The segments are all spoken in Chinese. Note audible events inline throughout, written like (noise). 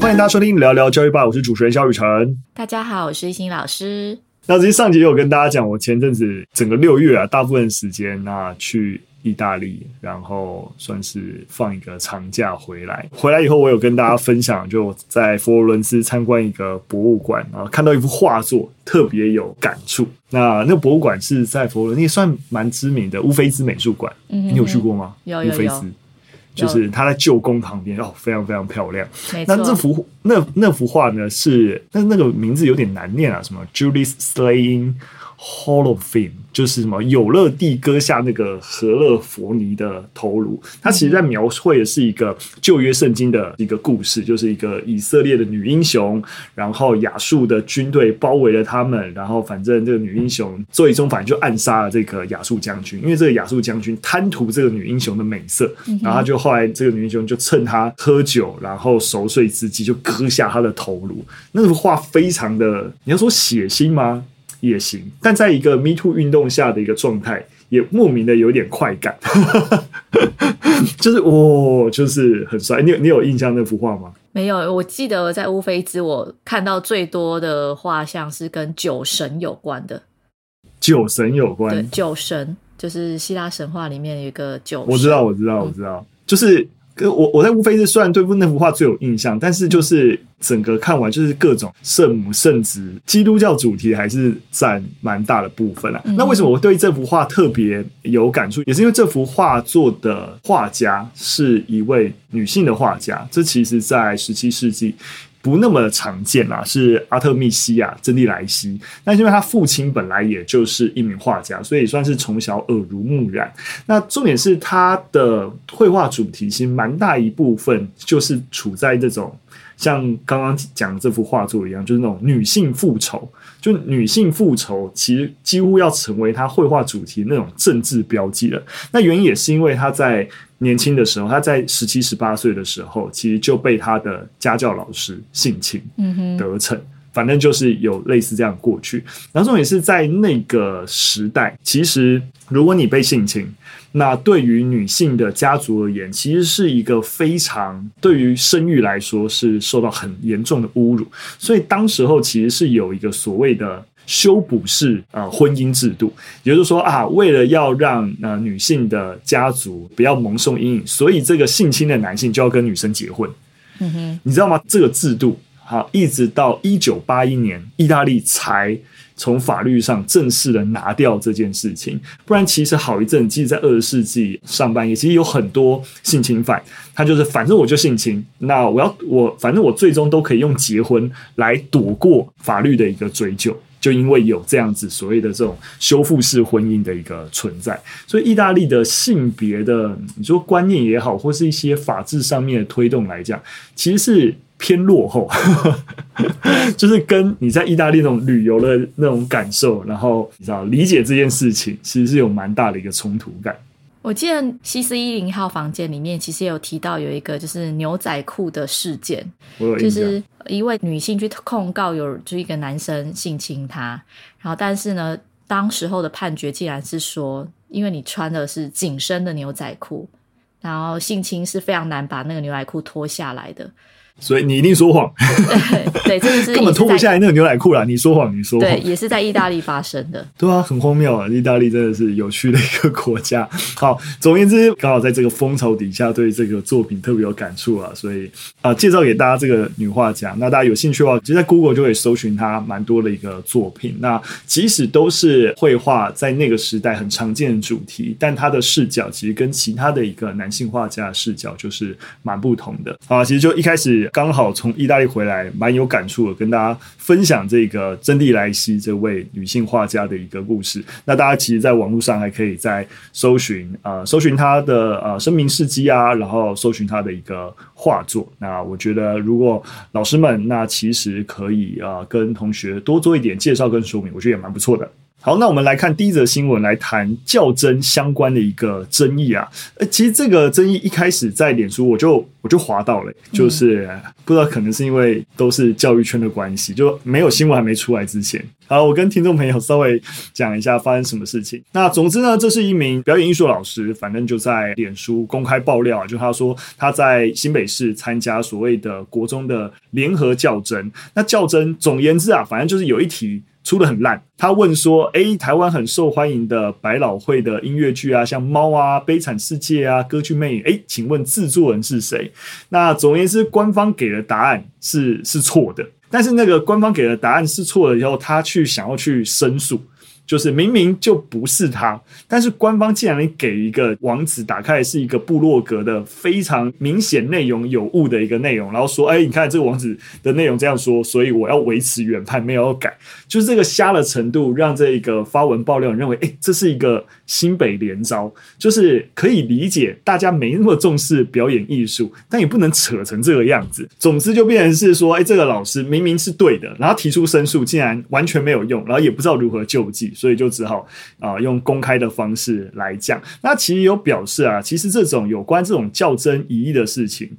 欢迎大家收听聊聊教育吧，我是主持人肖雨辰。大家好，我是一心老师。那其实上集有跟大家讲，我前阵子整个六月啊，大部分时间那去。意大利，然后算是放一个长假回来。回来以后，我有跟大家分享，就我在佛罗伦斯参观一个博物馆，然后看到一幅画作，特别有感触。那那个博物馆是在佛罗伦斯，也算蛮知名的乌菲兹美术馆。嗯，你有去过吗？有有有。乌菲兹就是他在旧宫旁边哦，非常非常漂亮。那这幅那那幅画呢？是那那个名字有点难念啊，什么 Julius Slaying Hall of Fame 就是什么有乐蒂割下那个何勒佛尼的头颅，他其实在描绘的是一个旧约圣经的一个故事，就是一个以色列的女英雄，然后亚述的军队包围了他们，然后反正这个女英雄最终反正就暗杀了这个亚述将军，因为这个亚述将军贪图这个女英雄的美色，然后他就后来这个女英雄就趁他喝酒然后熟睡之际就割下他的头颅，那幅画非常的，你要说血腥吗？也行，但在一个 Me Too 运动下的一个状态，也莫名的有点快感，(laughs) 就是哦，就是很帅。你有你有印象那幅画吗？没有，我记得在乌菲兹，我看到最多的画像是跟酒神有关的。酒神有关，对，酒神就是希腊神话里面有一个酒神。我知道，我知道，我知道，嗯、就是。我我在乌菲是虽然对那幅画最有印象，但是就是整个看完就是各种圣母圣子基督教主题还是占蛮大的部分啊。那为什么我对这幅画特别有感触？也是因为这幅画作的画家是一位女性的画家，这其实在十七世纪。不那么常见啦，是阿特密西亚·珍蒂莱西。那因为他父亲本来也就是一名画家，所以算是从小耳濡目染。那重点是他的绘画主题其实蛮大一部分就是处在这种像刚刚讲的这幅画作一样，就是那种女性复仇。就女性复仇，其实几乎要成为他绘画主题那种政治标记了。那原因也是因为他在年轻的时候，他在十七、十八岁的时候，其实就被他的家教老师性侵，嗯哼，得逞。反正就是有类似这样过去。然后重点是在那个时代，其实如果你被性侵，那对于女性的家族而言，其实是一个非常对于生育来说是受到很严重的侮辱。所以当时候其实是有一个所谓的修补式呃婚姻制度，也就是说啊，为了要让呃女性的家族不要蒙受阴影，所以这个性侵的男性就要跟女生结婚。嗯哼，你知道吗？这个制度。好，一直到一九八一年，意大利才从法律上正式的拿掉这件事情。不然，其实好一阵，即使在二十世纪上半叶，其实有很多性侵犯，他就是反正我就性侵，那我要我反正我最终都可以用结婚来躲过法律的一个追究。就因为有这样子所谓的这种修复式婚姻的一个存在，所以意大利的性别的你说观念也好，或是一些法制上面的推动来讲，其实是。偏落后，(laughs) 就是跟你在意大利那种旅游的那种感受，然后你知道理解这件事情，其实是有蛮大的一个冲突感。我记得西斯一零号房间里面其实有提到有一个就是牛仔裤的事件，就是一位女性去控告有就一个男生性侵她，然后但是呢，当时候的判决竟然是说，因为你穿的是紧身的牛仔裤，然后性侵是非常难把那个牛仔裤脱下来的。所以你一定说谎，对，真的是 (laughs) 根本脱不下来那个牛仔裤啦。你说谎，你说谎，对，也是在意大利发生的。(laughs) 对啊，很荒谬啊！意大利真的是有趣的一个国家。(laughs) 好，总而言之，刚好在这个风潮底下，对这个作品特别有感触啊，所以啊、呃，介绍给大家这个女画家。那大家有兴趣的话，其实在 Google 就可以搜寻她蛮多的一个作品。那即使都是绘画在那个时代很常见的主题，但她的视角其实跟其他的一个男性画家的视角就是蛮不同的。啊，其实就一开始。刚好从意大利回来，蛮有感触的，跟大家分享这个珍蒂莱西这位女性画家的一个故事。那大家其实，在网络上还可以再搜寻啊、呃，搜寻她的呃生平事迹啊，然后搜寻她的一个画作。那我觉得，如果老师们那其实可以啊、呃，跟同学多做一点介绍跟说明，我觉得也蛮不错的。好，那我们来看第一则新闻，来谈较真相关的一个争议啊。呃，其实这个争议一开始在脸书我就我就滑到了，就是不知道可能是因为都是教育圈的关系，就没有新闻还没出来之前。好，我跟听众朋友稍微讲一下发生什么事情。那总之呢，这是一名表演艺术老师，反正就在脸书公开爆料，就他说他在新北市参加所谓的国中的联合较真。那较真总言之啊，反正就是有一题。出得很烂，他问说：“诶，台湾很受欢迎的百老汇的音乐剧啊，像《猫》啊、《悲惨世界》啊、《歌剧魅影》，诶，请问制作人是谁？”那总而言之，官方给的答案是是错的，但是那个官方给的答案是错了以后，他去想要去申诉。就是明明就不是他，但是官方竟然给一个网址，打开是一个部落格的非常明显内容有误的一个内容，然后说：“哎，你看这个网址的内容这样说，所以我要维持原判，没有要改。”就是这个瞎的程度，让这一个发文爆料人认为：“哎，这是一个新北联招。”就是可以理解大家没那么重视表演艺术，但也不能扯成这个样子。总之就变成是说：“哎，这个老师明明是对的，然后提出申诉，竟然完全没有用，然后也不知道如何救济。”所以就只好啊、用公开的方式来讲。那其实有表示啊，其实这种有关这种较真疑义的事情，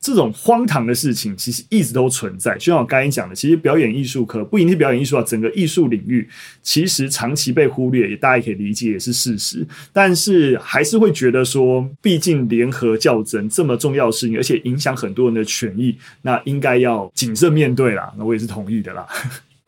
这种荒唐的事情，其实一直都存在。就像我刚才讲的，其实表演艺术科不一定是表演艺术啊，整个艺术领域其实长期被忽略，也大家也可以理解，也是事实。但是还是会觉得说，毕竟联合较真这么重要的事情，而且影响很多人的权益，那应该要谨慎面对啦。那我也是同意的啦。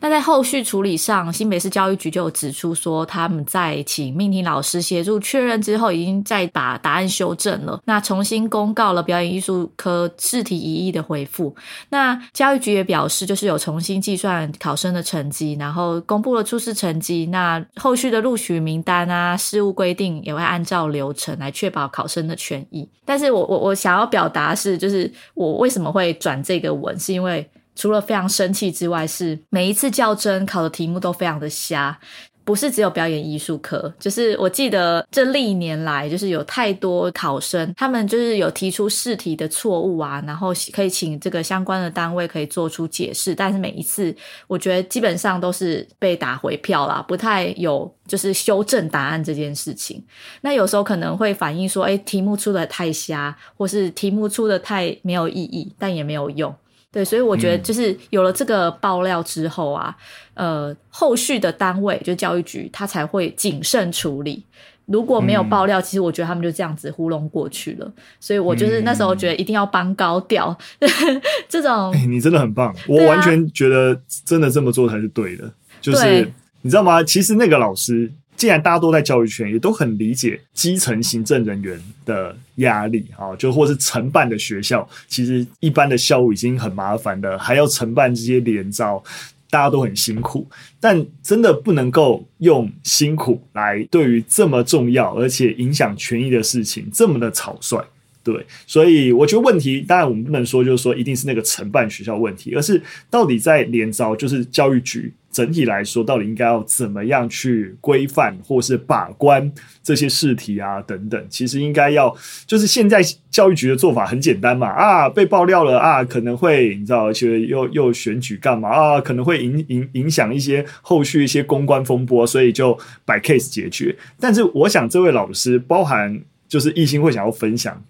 那在后续处理上，新北市教育局就有指出说，他们在请命题老师协助确认之后，已经再把答案修正了。那重新公告了表演艺术科试题疑义的回复。那教育局也表示，就是有重新计算考生的成绩，然后公布了初试成绩。那后续的录取名单啊，事务规定也会按照流程来确保考生的权益。但是我我我想要表达是，就是我为什么会转这个文，是因为。除了非常生气之外，是每一次较真考的题目都非常的瞎，不是只有表演艺术科，就是我记得这历年来，就是有太多考生，他们就是有提出试题的错误啊，然后可以请这个相关的单位可以做出解释，但是每一次我觉得基本上都是被打回票啦，不太有就是修正答案这件事情。那有时候可能会反映说，哎，题目出的太瞎，或是题目出的太没有意义，但也没有用。对，所以我觉得就是有了这个爆料之后啊，嗯、呃，后续的单位就教育局，他才会谨慎处理。如果没有爆料，嗯、其实我觉得他们就这样子糊弄过去了。所以我就是那时候觉得一定要帮高调，嗯、(laughs) 这种、欸。你真的很棒，我完全觉得真的这么做才是对的。就是你知道吗？其实那个老师。既然大家都在教育圈，也都很理解基层行政人员的压力啊，就或是承办的学校，其实一般的校务已经很麻烦了，还要承办这些连招，大家都很辛苦。但真的不能够用辛苦来对于这么重要而且影响权益的事情这么的草率。对，所以我觉得问题，当然我们不能说就是说一定是那个承办学校问题，而是到底在连招，就是教育局整体来说，到底应该要怎么样去规范或是把关这些试题啊等等。其实应该要，就是现在教育局的做法很简单嘛，啊，被爆料了啊，可能会你知道，觉得又又选举干嘛啊，可能会影影影响一些后续一些公关风波，所以就摆 case 解决。但是我想这位老师，包含就是一心会想要分享。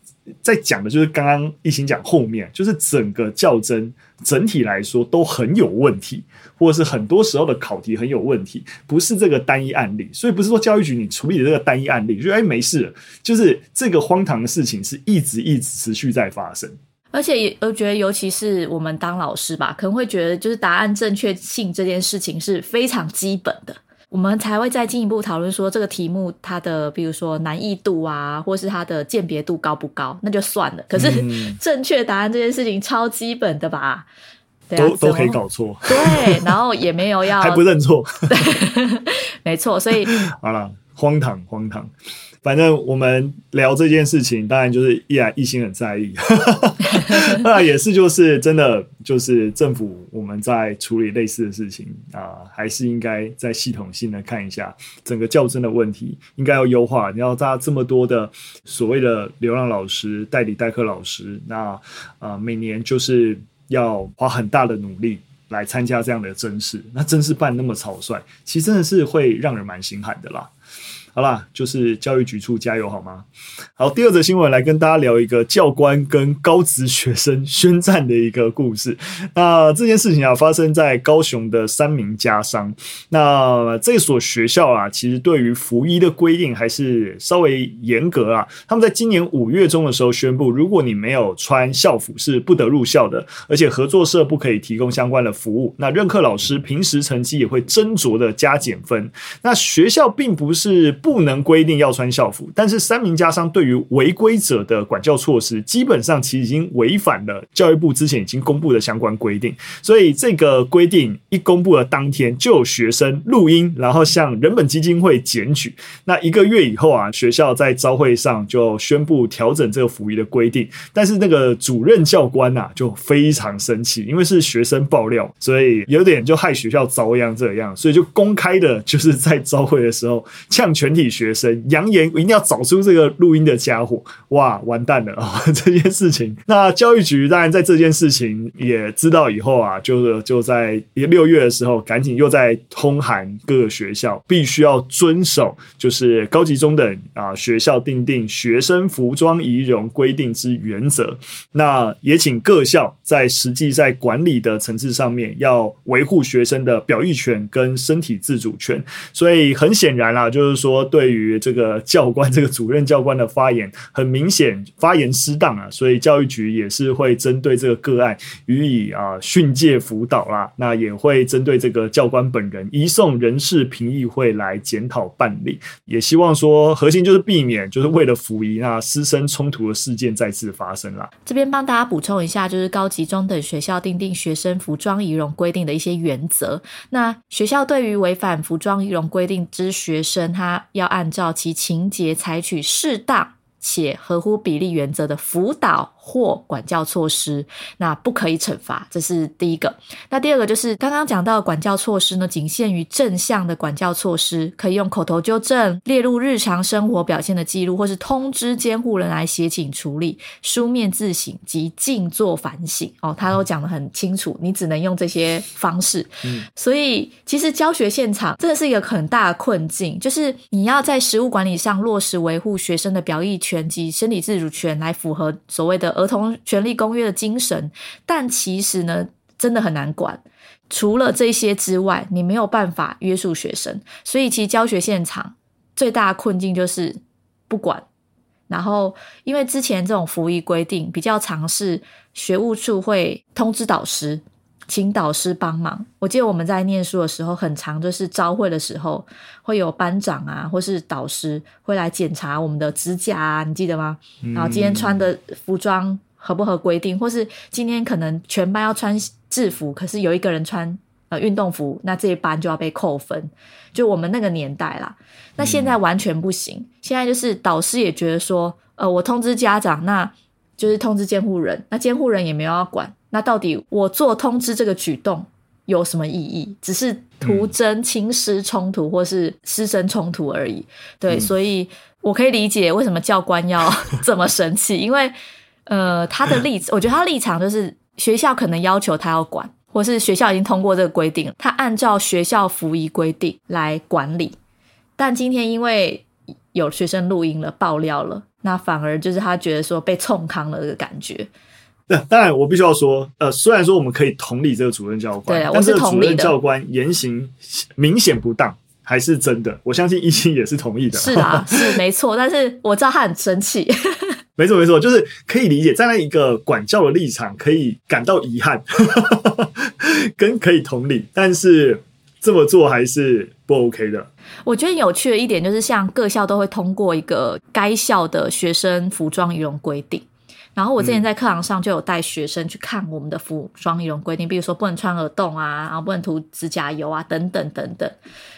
在讲的就是刚刚亦欣讲后面，就是整个教甄整体来说都很有问题，或者是很多时候的考题很有问题，不是这个单一案例。所以不是说教育局你处理这个单一案例，就哎没事，就是这个荒唐的事情是一直一直持续在发生。而且也我觉得，尤其是我们当老师吧，可能会觉得就是答案正确性这件事情是非常基本的。我们才会再进一步讨论说这个题目它的，比如说难易度啊，或是它的鉴别度高不高，那就算了。可是正确答案这件事情超基本的吧？对啊，都都可以搞错。对，然后也没有要 (laughs) 还不认错。对，(laughs) 没错。所以好了，荒唐荒唐。反正我们聊这件事情，当然就是依然一心很在意。(laughs) 那也是，就是真的，就是政府我们在处理类似的事情啊、呃，还是应该在系统性的看一下整个教甄的问题，应该要优化。你要大家这么多的所谓的流浪老师、代理代课老师，那啊、每年就是要花很大的努力。来参加这样的甄试，那甄试办那么草率，其实真的是会让人蛮心寒的啦。好啦，就是教育局处加油好吗？好，第二则新闻来跟大家聊一个教官跟高职学生宣战的一个故事。那这件事情啊，发生在高雄的三民家商。那这所学校啊，其实对于服仪的规定还是稍微严格啊。他们在今年五月中的时候宣布，如果你没有穿校服，是不得入校的，而且合作社不可以提供相关的服务。那任课老师平时成绩也会斟酌的加减分。那学校并不是。不能规定要穿校服，但是三名家商对于违规者的管教措施，基本上其实已经违反了教育部之前已经公布的相关规定。所以这个规定一公布的当天，就有学生录音，然后向人本基金会检举。那一个月以后啊，学校在招会上就宣布调整这个服仪的规定。但是那个主任教官呐、啊，就非常生气，因为是学生爆料，所以有点就害学校遭殃这样，所以就公开的就是在招会的时候呛全。全体学生扬言一定要找出这个录音的家伙，哇，完蛋了啊！(laughs) 这件事情，那教育局当然在这件事情也知道以后啊，就是就在六月的时候，赶紧又在通函各个学校，必须要遵守就是高级中等啊学校订定学生服装仪容规定之原则。那也请各校在实际在管理的层次上面，要维护学生的表意权跟身体自主权。所以很显然啦，就是说。对于这个教官，这个主任教官的发言，很明显发言失当啊，所以教育局也是会针对这个个案予以啊训诫辅导啦。那也会针对这个教官本人移送人事评议会来检讨办理。也希望说，核心就是避免就是为了服仪那师生冲突的事件再次发生啦。这边帮大家补充一下，就是高级中等学校订定学生服装仪容规定的一些原则。那学校对于违反服装仪容规定之学生，他要按照其情节采取适当且合乎比例原则的辅导或管教措施，那不可以惩罚，这是第一个。那第二个就是刚刚讲到的管教措施呢，仅限于正向的管教措施，可以用口头纠正、列入日常生活表现的记录，或是通知监护人来协请处理、书面自省及静坐反省。哦，他都讲得很清楚，你只能用这些方式。嗯，所以其实教学现场真的是一个很大的困境，就是你要在实务管理上落实维护学生的表意权及身体自主权，来符合所谓的。儿童权利公约的精神，但其实呢，真的很难管。除了这些之外，你没有办法约束学生，所以其实教学现场最大的困境就是不管。然后，因为之前这种服役规定比较常是学务处会通知导师，请导师帮忙。我记得我们在念书的时候，很常就是朝会的时候，会有班长啊，或是导师会来检查我们的指甲啊，你记得吗？然后今天穿的服装合不合规定，或是今天可能全班要穿制服，可是有一个人穿呃运动服，那这一班就要被扣分。就我们那个年代啦，那现在完全不行。现在就是导师也觉得说，呃，我通知家长，那就是通知监护人，那监护人也没有要管。那到底我做通知这个举动有什么意义？只是徒增亲师冲突或是师生冲突而已。对，嗯、所以我可以理解为什么教官要 (laughs) 这么生气，因为呃，他的立，我觉得他立场就是学校可能要求他要管，或是学校已经通过这个规定，他按照学校服役规定来管理。但今天因为有学生录音了、爆料了，那反而就是他觉得说被冲康了的感觉。当然，我必须要说，呃，虽然说我们可以同理这个主任教官，对，但是主任教官言行明显不当，还是真的。我相信一心也是同意的。是啊，(laughs) 是没错。但是我知道他很生气。(laughs) 没错，没错，就是可以理解，站在一个管教的立场，可以感到遗憾，(laughs) 跟可以同理，但是这么做还是不 OK 的。我觉得有趣的一点就是，像各校都会通过一个该校的学生服装仪容规定。然后我之前在课堂上就有带学生去看我们的服装仪容规定，比如说不能穿耳洞啊，然后不能涂指甲油啊，等等等等。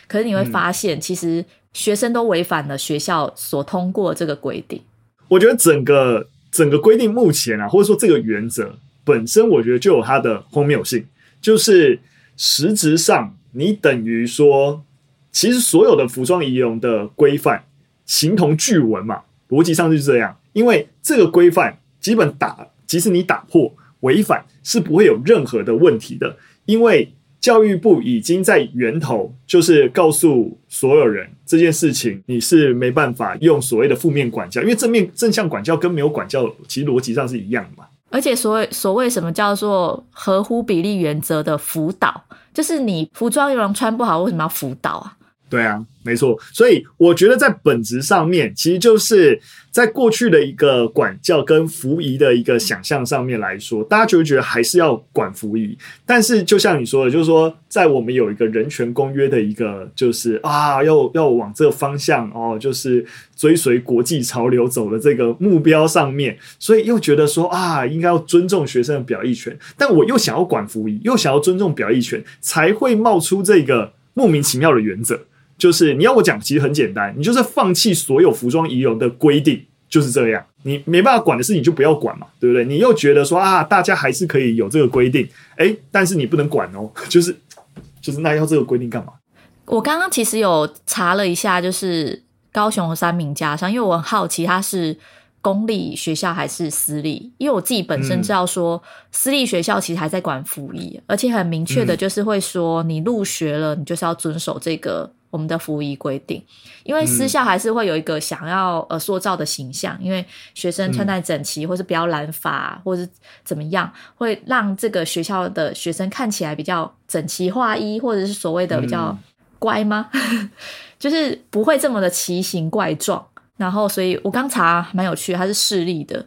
可是你会发现，其实学生都违反了学校所通过的这个规定。我觉得整个整个规定目前啊，或者说这个原则本身，我觉得就有它的荒谬性，就是实质上你等于说，其实所有的服装仪容的规范形同具文嘛，逻辑上就是这样，因为这个规范。基本打，即使你打破违反，是不会有任何的问题的。因为教育部已经在源头就是告诉所有人这件事情，你是没办法用所谓的负面管教，因为正面正向管教跟没有管教其实逻辑上是一样的嘛。而且所谓所谓什么叫做合乎比例原则的辅导，就是你服装有人穿不好，为什么要辅导啊？对啊，没错。所以我觉得在本质上面，其实就是在过去的一个管教跟服仪的一个想象上面来说，大家就会觉得还是要管服仪。但是就像你说的，就是说在我们有一个人权公约的一个，就是啊，要要往这个方向哦，就是追随国际潮流走的这个目标上面，所以又觉得说啊，应该要尊重学生的表意权，但我又想要管服仪，又想要尊重表意权，才会冒出这个莫名其妙的原则。就是你要我讲，其实很简单，你就是放弃所有服装仪容的规定，就是这样。你没办法管的事情就不要管嘛，对不对？你又觉得说啊，大家还是可以有这个规定，诶，但是你不能管哦，(laughs) 就是就是那要这个规定干嘛？我刚刚其实有查了一下，就是高雄的三民家商，因为我很好奇它是公立学校还是私立，因为我自己本身知道说私立学校其实还在管服仪，而且很明确的就是会说你入学了，你就是要遵守这个。我们的服仪规定，因为私校还是会有一个想要呃塑造的形象，嗯、因为学生穿戴整齐，或是比较染发，或是怎么样，会让这个学校的学生看起来比较整齐划一，或者是所谓的比较乖吗？嗯、(laughs) 就是不会这么的奇形怪状。然后，所以我刚查蛮有趣的，它是市立的，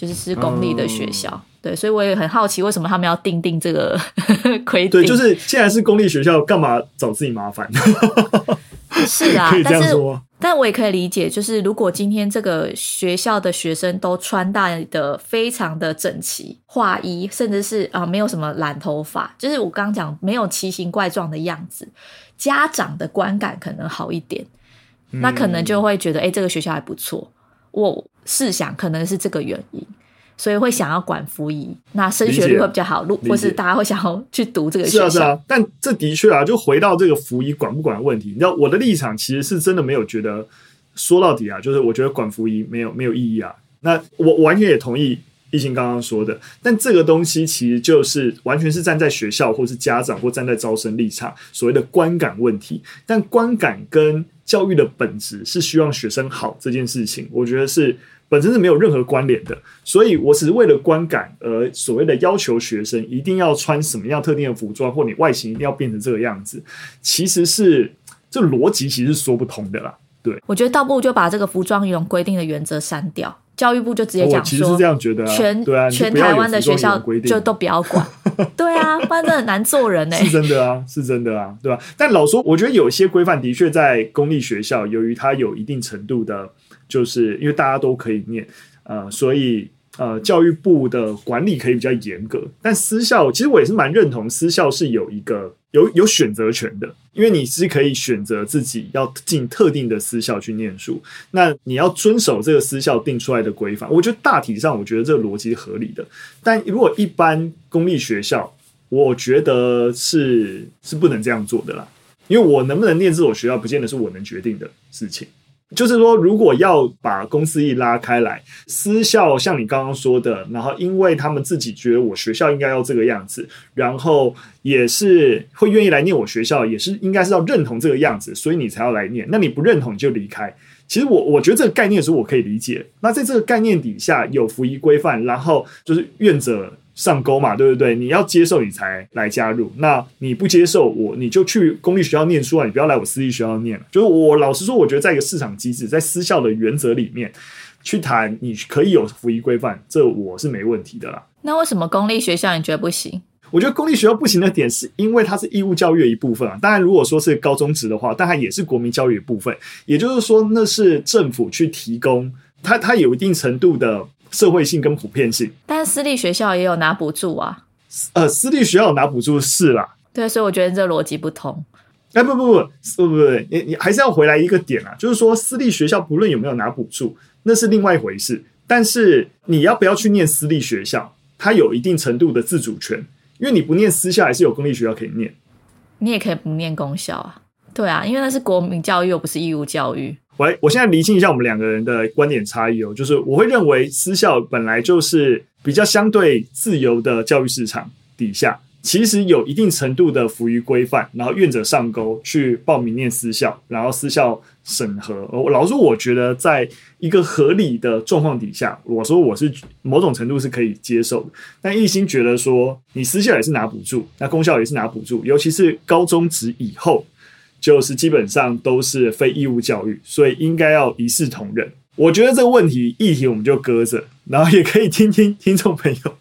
就是是公立的学校。哦对，所以我也很好奇，为什么他们要订定这个 (laughs) 规定？对，就是既然是公立学校，干嘛找自己麻烦？(laughs) 是啊，可以这样说。但是，但我也可以理解，就是如果今天这个学校的学生都穿戴的非常的整齐、划一，甚至是啊、呃、没有什么染头发，就是我刚刚讲没有奇形怪状的样子，家长的观感可能好一点，嗯、那可能就会觉得，哎，这个学校还不错。我试想，可能是这个原因。所以会想要管服仪，那升学率会比较好，或是大家会想要去读这个学校。是啊，是啊。但这的确啊，就回到这个服仪管不管的问题。你知道我的立场其实是真的没有觉得，说到底啊，就是我觉得管服仪没有没有意义啊。那我完全也同意懿心刚刚说的，但这个东西其实就是完全是站在学校或是家长或站在招生立场所谓的观感问题。但观感跟教育的本质是希望学生好这件事情，我觉得是。本身是没有任何关联的，所以我只是为了观感而所谓的要求学生一定要穿什么样特定的服装，或你外形一定要变成这个样子，其实是这逻辑其实是说不通的啦。对，我觉得倒不如就把这个服装仪容规定的原则删掉，教育部就直接讲说，实是这样觉得啊，全对啊，全台湾的学校就都不要管，(laughs) 对啊，不然真的很难做人呢、欸。是真的啊，是真的啊，对吧？但老说，我觉得有些规范的确在公立学校，由于它有一定程度的。就是因为大家都可以念，呃，所以呃，教育部的管理可以比较严格。但私校其实我也是蛮认同，私校是有一个有有选择权的，因为你是可以选择自己要进特定的私校去念书。那你要遵守这个私校定出来的规范，我觉得大体上我觉得这个逻辑合理的。但如果一般公立学校，我觉得是是不能这样做的啦，因为我能不能念这所学校，不见得是我能决定的事情。就是说，如果要把公司一拉开来，私校像你刚刚说的，然后因为他们自己觉得我学校应该要这个样子，然后也是会愿意来念我学校，也是应该是要认同这个样子，所以你才要来念。那你不认同你就离开。其实我我觉得这个概念是我可以理解。那在这个概念底下有服役规范，然后就是愿者上钩嘛，对不对？你要接受你才来加入，那你不接受我，你就去公立学校念书啊，你不要来我私立学校念。就是我老实说，我觉得在一个市场机制，在私校的原则里面去谈，你可以有服役规范，这我是没问题的啦。那为什么公立学校你觉得不行？我觉得公立学校不行的点是因为它是义务教育的一部分啊。当然，如果说是高中职的话，但它也是国民教育的部分。也就是说，那是政府去提供，它它有一定程度的。社会性跟普遍性，但私立学校也有拿补助啊。呃，私立学校有拿补助是啦，对，所以我觉得这逻辑不通。哎，不不不不不不，你你还是要回来一个点啊，就是说私立学校不论有没有拿补助，那是另外一回事。但是你要不要去念私立学校，它有一定程度的自主权，因为你不念私校，还是有公立学校可以念。你也可以不念公校啊，对啊，因为那是国民教育，又不是义务教育。喂，我现在厘清一下我们两个人的观点差异哦，就是我会认为私校本来就是比较相对自由的教育市场底下，其实有一定程度的服于规范，然后愿者上钩去报名念私校，然后私校审核。我老实说，我觉得在一个合理的状况底下，我说我是某种程度是可以接受的。但一心觉得说，你私校也是拿补助，那公校也是拿补助，尤其是高中职以后，就是基本上都是非义务教育，所以应该要一视同仁。我觉得这个问题议题我们就搁着，然后也可以听听听众朋友。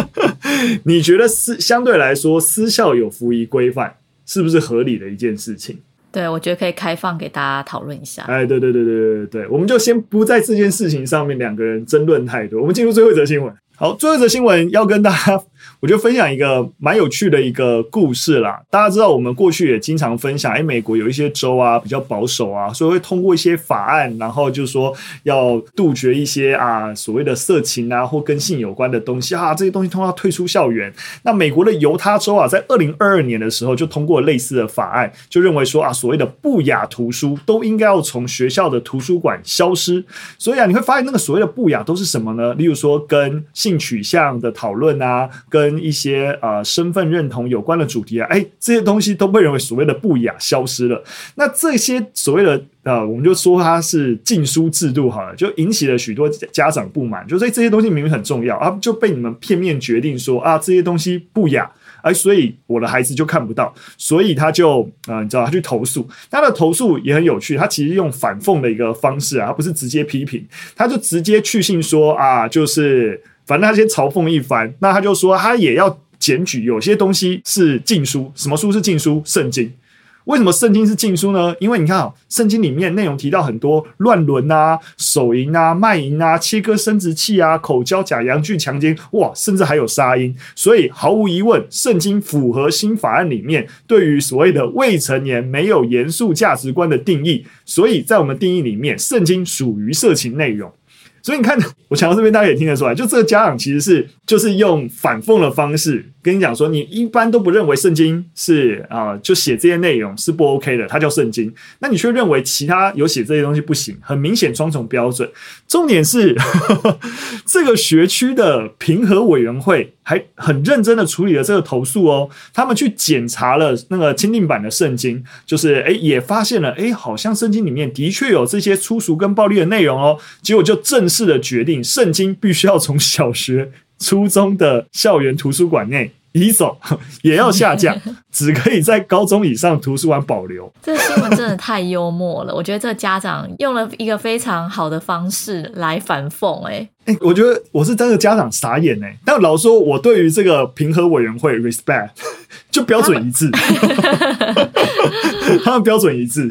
(laughs) 你觉得私相对来说私校有服役规范，是不是合理的一件事情？对，我觉得可以开放给大家讨论一下。哎，对对对对对对对，我们就先不在这件事情上面两个人争论太多，我们进入最后一则新闻。好，最后一则新闻要跟大家。我就分享一个蛮有趣的一个故事啦。大家知道，我们过去也经常分享，哎，美国有一些州啊比较保守啊，所以会通过一些法案，然后就是说要杜绝一些啊所谓的色情啊或跟性有关的东西啊，这些东西通常退出校园。那美国的犹他州啊，在二零二二年的时候就通过类似的法案，就认为说啊，所谓的不雅图书都应该要从学校的图书馆消失。所以啊，你会发现那个所谓的不雅都是什么呢？例如说跟性取向的讨论啊，跟一些呃身份认同有关的主题啊，哎，这些东西都被认为所谓的不雅消失了。那这些所谓的呃，我们就说它是禁书制度好了，就引起了许多家长不满，就说这些东西明明很重要啊，就被你们片面决定说啊这些东西不雅，哎，所以我的孩子就看不到，所以他就啊、你知道他去投诉，他的投诉也很有趣，他其实用反讽的一个方式啊，他不是直接批评，他就直接去信说啊，就是。反正他先嘲讽一番，那他就说他也要检举，有些东西是禁书。什么书是禁书？圣经。为什么圣经是禁书呢？因为你看啊，圣经里面内容提到很多乱伦啊、手淫啊、卖淫啊、切割生殖器啊、口交、假阳具、强奸，哇，甚至还有杀婴。所以毫无疑问，圣经符合新法案里面对于所谓的未成年没有严肃价值观的定义。所以在我们定义里面，圣经属于色情内容。所以你看，我讲到这边，大家也听得出来，就这个家长其实是就是用反讽的方式。跟你讲说，你一般都不认为圣经是啊、就写这些内容是不 OK 的，它叫圣经。那你却认为其他有写这些东西不行，很明显双重标准。重点是呵呵 (laughs) 这个学区的评核委员会还很认真的处理了这个投诉哦，他们去检查了那个钦定版的圣经，就是诶也发现了诶好像圣经里面的确有这些粗俗跟暴力的内容哦，结果就正式的决定，圣经必须要从小学。初中的校园图书馆内移走，(laughs) 也要下架，(laughs) 只可以在高中以上图书馆保留。这个新闻真的太幽默了，我觉得这个家长用了一个非常好的方式来反讽、欸。哎，哎，我觉得我是真的家长傻眼哎、欸，但老实说我对于这个评核委员会 respect (laughs) 就标准一致，他们标准一致，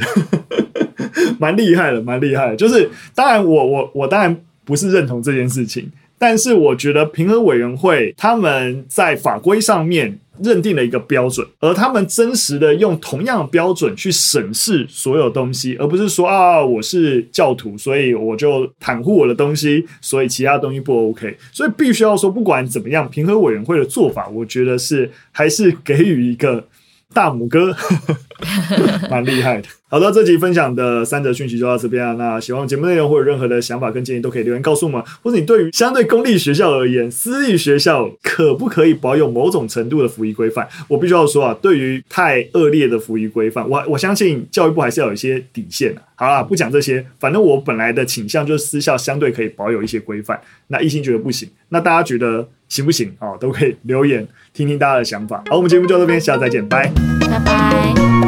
蛮厉害的，蛮厉害的。就是当然我，我我我当然不是认同这件事情。但是我觉得平衡委员会他们在法规上面认定了一个标准，而他们真实的用同样的标准去审视所有东西，而不是说啊，我是教徒，所以我就袒护我的东西，所以其他东西不 OK。所以必须要说，不管怎么样，平衡委员会的做法，我觉得是还是给予一个大拇哥，(laughs) 蛮厉害的。好的，这集分享的三则讯息就到这边了。那喜欢节目内容或者任何的想法跟建议，都可以留言告诉我们。或者你对于相对公立学校而言，私立学校可不可以保有某种程度的服仪规范？我必须要说啊，对于太恶劣的服仪规范，我我相信教育部还是要有一些底线的。好啦，不讲这些，反正我本来的倾向就是私校相对可以保有一些规范。那一心觉得不行，那大家觉得行不行？哦，都可以留言听听大家的想法。好，我们节目就到这边，下次再见，拜拜拜。